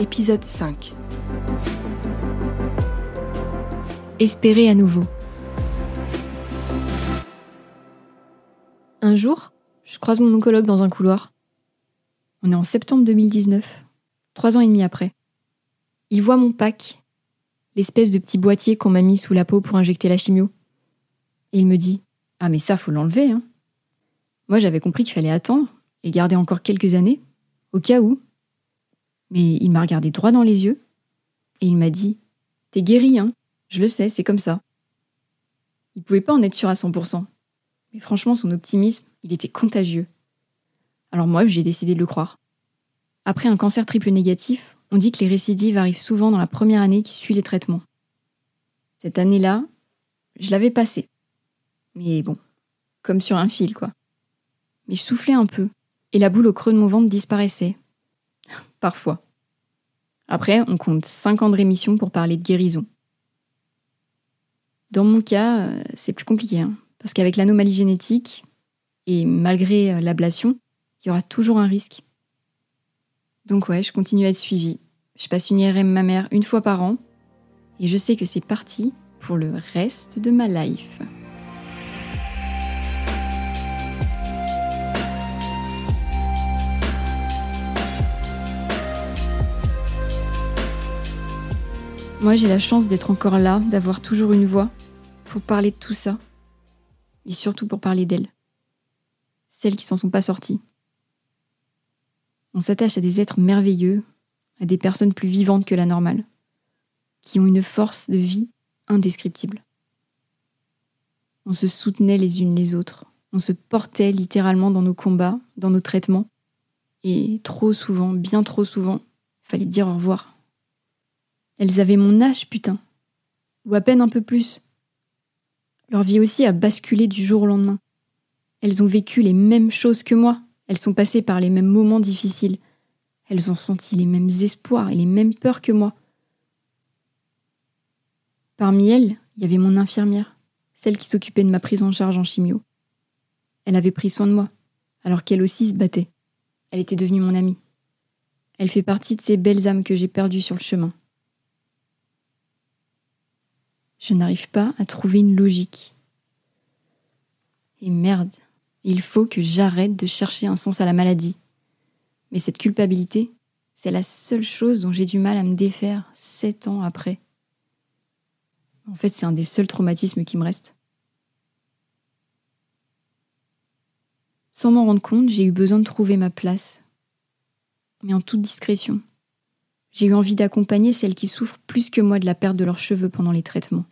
Épisode 5 Espérer à nouveau. Un jour, je croise mon oncologue dans un couloir. On est en septembre 2019, trois ans et demi après. Il voit mon pack, l'espèce de petit boîtier qu'on m'a mis sous la peau pour injecter la chimio. Et il me dit Ah, mais ça, faut l'enlever, hein. Moi, j'avais compris qu'il fallait attendre et garder encore quelques années, au cas où. Mais il m'a regardé droit dans les yeux et il m'a dit T'es guéri, hein Je le sais, c'est comme ça. Il pouvait pas en être sûr à 100%. Mais franchement, son optimisme, il était contagieux. Alors moi, j'ai décidé de le croire. Après un cancer triple négatif, on dit que les récidives arrivent souvent dans la première année qui suit les traitements. Cette année-là, je l'avais passée. Mais bon, comme sur un fil, quoi. Mais je soufflais un peu, et la boule au creux de mon ventre disparaissait. Parfois. Après, on compte 5 ans de rémission pour parler de guérison. Dans mon cas, euh, c'est plus compliqué, hein, parce qu'avec l'anomalie génétique, et malgré euh, l'ablation, il y aura toujours un risque. Donc ouais, je continue à être suivie. Je passe une IRM ma mère une fois par an et je sais que c'est parti pour le reste de ma life. Moi, j'ai la chance d'être encore là, d'avoir toujours une voix pour parler de tout ça. Et surtout pour parler d'elles. Celles qui s'en sont pas sorties. On s'attache à des êtres merveilleux, à des personnes plus vivantes que la normale, qui ont une force de vie indescriptible. On se soutenait les unes les autres, on se portait littéralement dans nos combats, dans nos traitements, et trop souvent, bien trop souvent, fallait dire au revoir. Elles avaient mon âge, putain, ou à peine un peu plus. Leur vie aussi a basculé du jour au lendemain. Elles ont vécu les mêmes choses que moi, elles sont passées par les mêmes moments difficiles. Elles ont senti les mêmes espoirs et les mêmes peurs que moi. Parmi elles, il y avait mon infirmière, celle qui s'occupait de ma prise en charge en chimio. Elle avait pris soin de moi, alors qu'elle aussi se battait. Elle était devenue mon amie. Elle fait partie de ces belles âmes que j'ai perdues sur le chemin. Je n'arrive pas à trouver une logique. Et merde, il faut que j'arrête de chercher un sens à la maladie. Mais cette culpabilité, c'est la seule chose dont j'ai du mal à me défaire sept ans après. En fait, c'est un des seuls traumatismes qui me restent. Sans m'en rendre compte, j'ai eu besoin de trouver ma place, mais en toute discrétion. J'ai eu envie d'accompagner celles qui souffrent plus que moi de la perte de leurs cheveux pendant les traitements.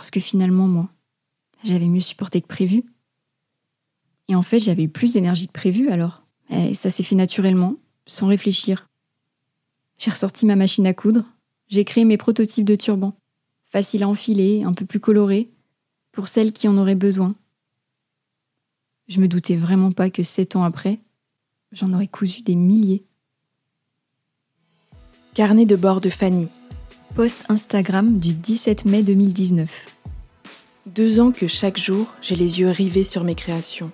Parce que finalement, moi, j'avais mieux supporté que prévu. Et en fait, j'avais eu plus d'énergie que prévu alors. Et ça s'est fait naturellement, sans réfléchir. J'ai ressorti ma machine à coudre, j'ai créé mes prototypes de turbans, faciles à enfiler, un peu plus colorés, pour celles qui en auraient besoin. Je me doutais vraiment pas que sept ans après, j'en aurais cousu des milliers. Carnet de bord de Fanny. Post Instagram du 17 mai 2019. Deux ans que chaque jour, j'ai les yeux rivés sur mes créations.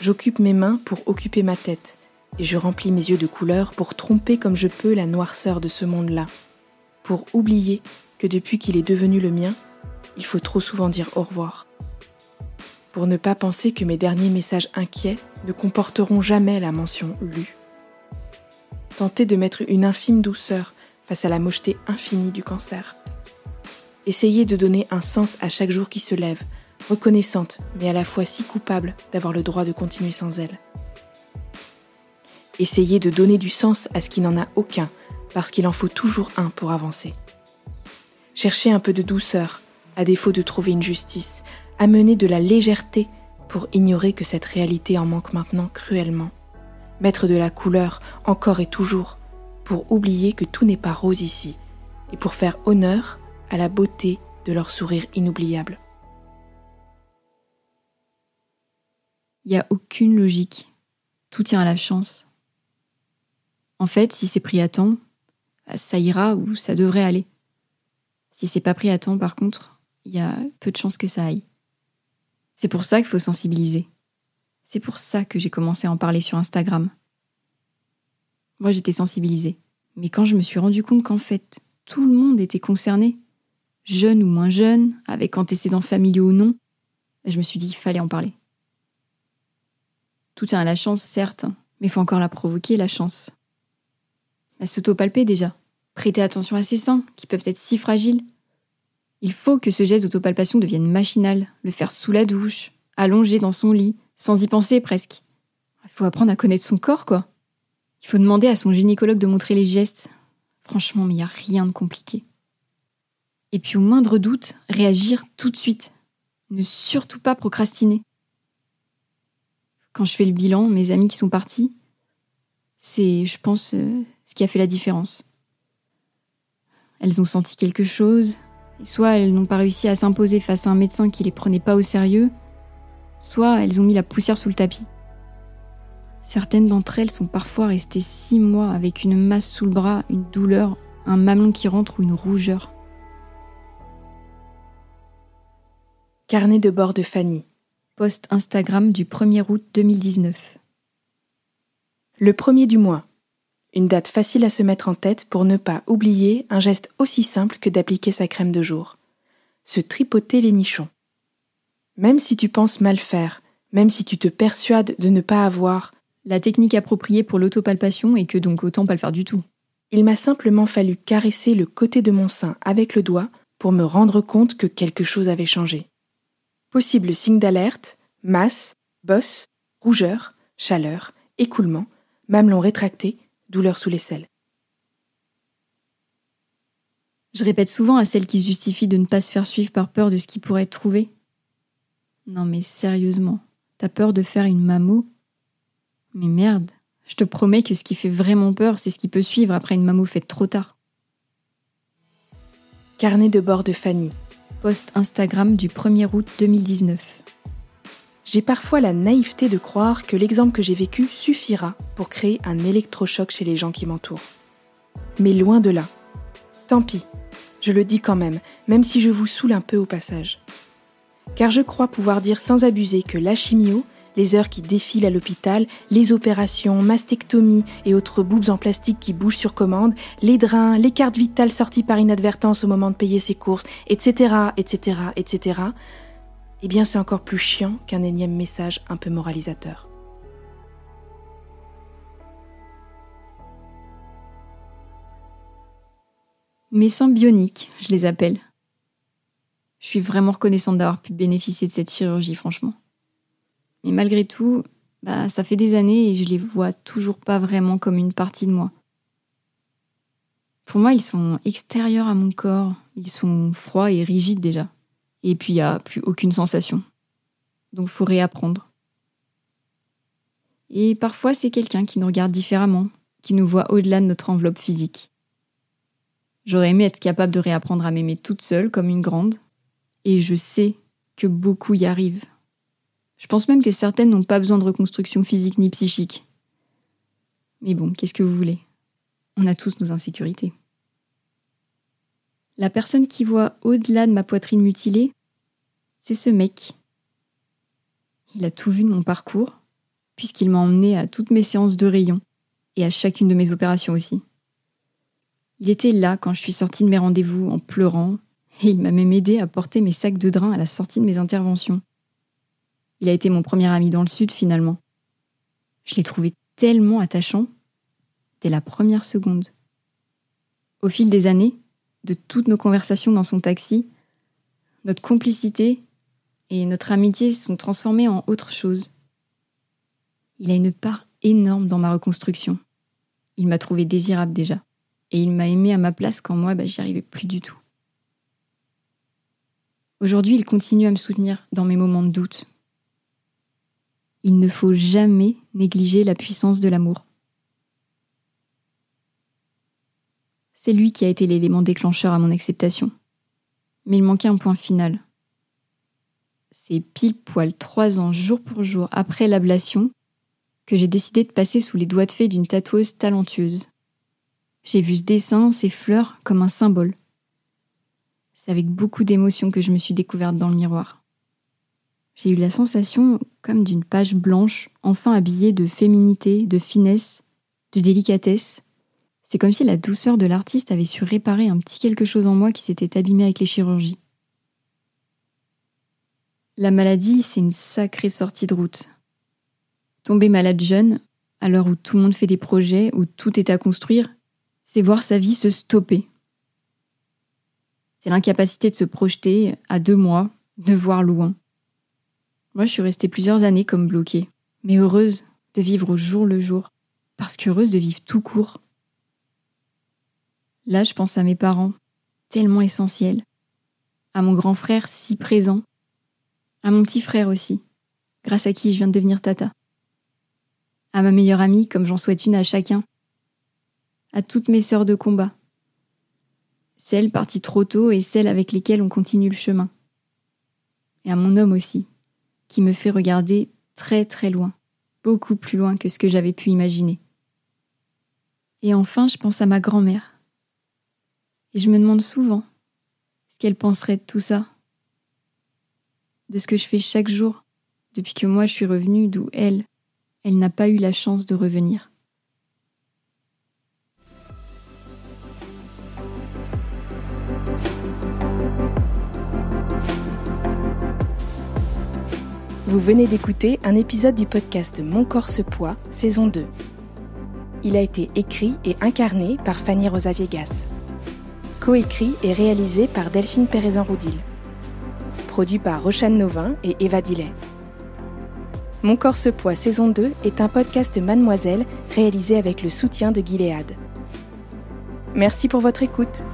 J'occupe mes mains pour occuper ma tête, et je remplis mes yeux de couleurs pour tromper comme je peux la noirceur de ce monde-là, pour oublier que depuis qu'il est devenu le mien, il faut trop souvent dire au revoir. Pour ne pas penser que mes derniers messages inquiets ne comporteront jamais la mention lue. Tenter de mettre une infime douceur face à la mocheté infinie du cancer. Essayer de donner un sens à chaque jour qui se lève, reconnaissante, mais à la fois si coupable d'avoir le droit de continuer sans elle. Essayer de donner du sens à ce qui n'en a aucun, parce qu'il en faut toujours un pour avancer. Chercher un peu de douceur, à défaut de trouver une justice, amener de la légèreté pour ignorer que cette réalité en manque maintenant cruellement. Mettre de la couleur encore et toujours pour oublier que tout n'est pas rose ici et pour faire honneur à la beauté de leur sourire inoubliable. Il n'y a aucune logique. Tout tient à la chance. En fait, si c'est pris à temps, bah, ça ira ou ça devrait aller. Si c'est pas pris à temps, par contre, il y a peu de chances que ça aille. C'est pour ça qu'il faut sensibiliser. C'est pour ça que j'ai commencé à en parler sur Instagram. Moi, j'étais sensibilisée. Mais quand je me suis rendu compte qu'en fait, tout le monde était concerné, jeune ou moins jeune, avec antécédents familiaux ou non, je me suis dit qu'il fallait en parler. Tout à la chance, certes, mais il faut encore la provoquer, la chance. La s'autopalper déjà. Prêter attention à ses seins, qui peuvent être si fragiles. Il faut que ce geste d'autopalpation devienne machinal, le faire sous la douche, allongé dans son lit, sans y penser presque. Il faut apprendre à connaître son corps, quoi. Il faut demander à son gynécologue de montrer les gestes. Franchement, mais il n'y a rien de compliqué. Et puis au moindre doute, réagir tout de suite. Ne surtout pas procrastiner. Quand je fais le bilan, mes amis qui sont partis, c'est, je pense, euh, ce qui a fait la différence. Elles ont senti quelque chose, et soit elles n'ont pas réussi à s'imposer face à un médecin qui les prenait pas au sérieux, soit elles ont mis la poussière sous le tapis. Certaines d'entre elles sont parfois restées six mois avec une masse sous le bras, une douleur, un mamelon qui rentre ou une rougeur. Carnet de bord de Fanny. Post Instagram du 1er août 2019. Le premier du mois. Une date facile à se mettre en tête pour ne pas oublier un geste aussi simple que d'appliquer sa crème de jour. Se tripoter les nichons. Même si tu penses mal faire, même si tu te persuades de ne pas avoir la technique appropriée pour l'autopalpation et que donc autant pas le faire du tout. Il m'a simplement fallu caresser le côté de mon sein avec le doigt pour me rendre compte que quelque chose avait changé. Possible signe d'alerte, masse, bosse, rougeur, chaleur, écoulement, mamelon rétracté, douleur sous l'aisselle. Je répète souvent à celles qui justifient de ne pas se faire suivre par peur de ce qui pourrait être trouvé. Non mais sérieusement, t'as peur de faire une mammo Mais merde, je te promets que ce qui fait vraiment peur, c'est ce qui peut suivre après une mammo faite trop tard. Carnet de bord de Fanny. Post Instagram du 1er août 2019. J'ai parfois la naïveté de croire que l'exemple que j'ai vécu suffira pour créer un électrochoc chez les gens qui m'entourent. Mais loin de là. Tant pis, je le dis quand même, même si je vous saoule un peu au passage. Car je crois pouvoir dire sans abuser que la chimio, les heures qui défilent à l'hôpital, les opérations, mastectomie et autres boubes en plastique qui bougent sur commande, les drains, les cartes vitales sorties par inadvertance au moment de payer ses courses, etc., etc., etc., eh bien c'est encore plus chiant qu'un énième message un peu moralisateur. Mes seins bioniques, je les appelle. Je suis vraiment reconnaissante d'avoir pu bénéficier de cette chirurgie, franchement. Mais malgré tout, bah, ça fait des années et je les vois toujours pas vraiment comme une partie de moi. Pour moi, ils sont extérieurs à mon corps, ils sont froids et rigides déjà. Et puis, il n'y a plus aucune sensation. Donc, faut réapprendre. Et parfois, c'est quelqu'un qui nous regarde différemment, qui nous voit au-delà de notre enveloppe physique. J'aurais aimé être capable de réapprendre à m'aimer toute seule comme une grande, et je sais que beaucoup y arrivent je pense même que certaines n'ont pas besoin de reconstruction physique ni psychique. Mais bon, qu'est-ce que vous voulez? On a tous nos insécurités. La personne qui voit au-delà de ma poitrine mutilée, c'est ce mec. Il a tout vu de mon parcours, puisqu'il m'a emmené à toutes mes séances de rayons et à chacune de mes opérations aussi. Il était là quand je suis sortie de mes rendez-vous en pleurant, et il m'a même aidé à porter mes sacs de drain à la sortie de mes interventions. Il a été mon premier ami dans le Sud finalement. Je l'ai trouvé tellement attachant dès la première seconde. Au fil des années, de toutes nos conversations dans son taxi, notre complicité et notre amitié se sont transformées en autre chose. Il a une part énorme dans ma reconstruction. Il m'a trouvé désirable déjà. Et il m'a aimé à ma place quand moi, bah, j'y arrivais plus du tout. Aujourd'hui, il continue à me soutenir dans mes moments de doute, il ne faut jamais négliger la puissance de l'amour. C'est lui qui a été l'élément déclencheur à mon acceptation. Mais il manquait un point final. C'est pile poil trois ans jour pour jour après l'ablation que j'ai décidé de passer sous les doigts de fée d'une tatoueuse talentueuse. J'ai vu ce dessin, ces fleurs, comme un symbole. C'est avec beaucoup d'émotion que je me suis découverte dans le miroir. J'ai eu la sensation comme d'une page blanche, enfin habillée de féminité, de finesse, de délicatesse. C'est comme si la douceur de l'artiste avait su réparer un petit quelque chose en moi qui s'était abîmé avec les chirurgies. La maladie, c'est une sacrée sortie de route. Tomber malade jeune, à l'heure où tout le monde fait des projets, où tout est à construire, c'est voir sa vie se stopper. C'est l'incapacité de se projeter à deux mois, de voir loin. Moi, je suis restée plusieurs années comme bloquée, mais heureuse de vivre au jour le jour, parce qu'heureuse de vivre tout court. Là, je pense à mes parents, tellement essentiels, à mon grand frère si présent, à mon petit frère aussi, grâce à qui je viens de devenir tata, à ma meilleure amie comme j'en souhaite une à chacun, à toutes mes sœurs de combat, celles parties trop tôt et celles avec lesquelles on continue le chemin, et à mon homme aussi, qui me fait regarder très très loin, beaucoup plus loin que ce que j'avais pu imaginer. Et enfin, je pense à ma grand-mère. Et je me demande souvent ce qu'elle penserait de tout ça, de ce que je fais chaque jour depuis que moi je suis revenue d'où elle, elle n'a pas eu la chance de revenir. Vous venez d'écouter un épisode du podcast Mon corps se poids, saison 2. Il a été écrit et incarné par Fanny Rosa Viegas. Coécrit et réalisé par Delphine Pérezan-Roudil. Produit par Rochane Novin et Eva Dillet. Mon corps se poids, saison 2 est un podcast Mademoiselle réalisé avec le soutien de Gilead. Merci pour votre écoute.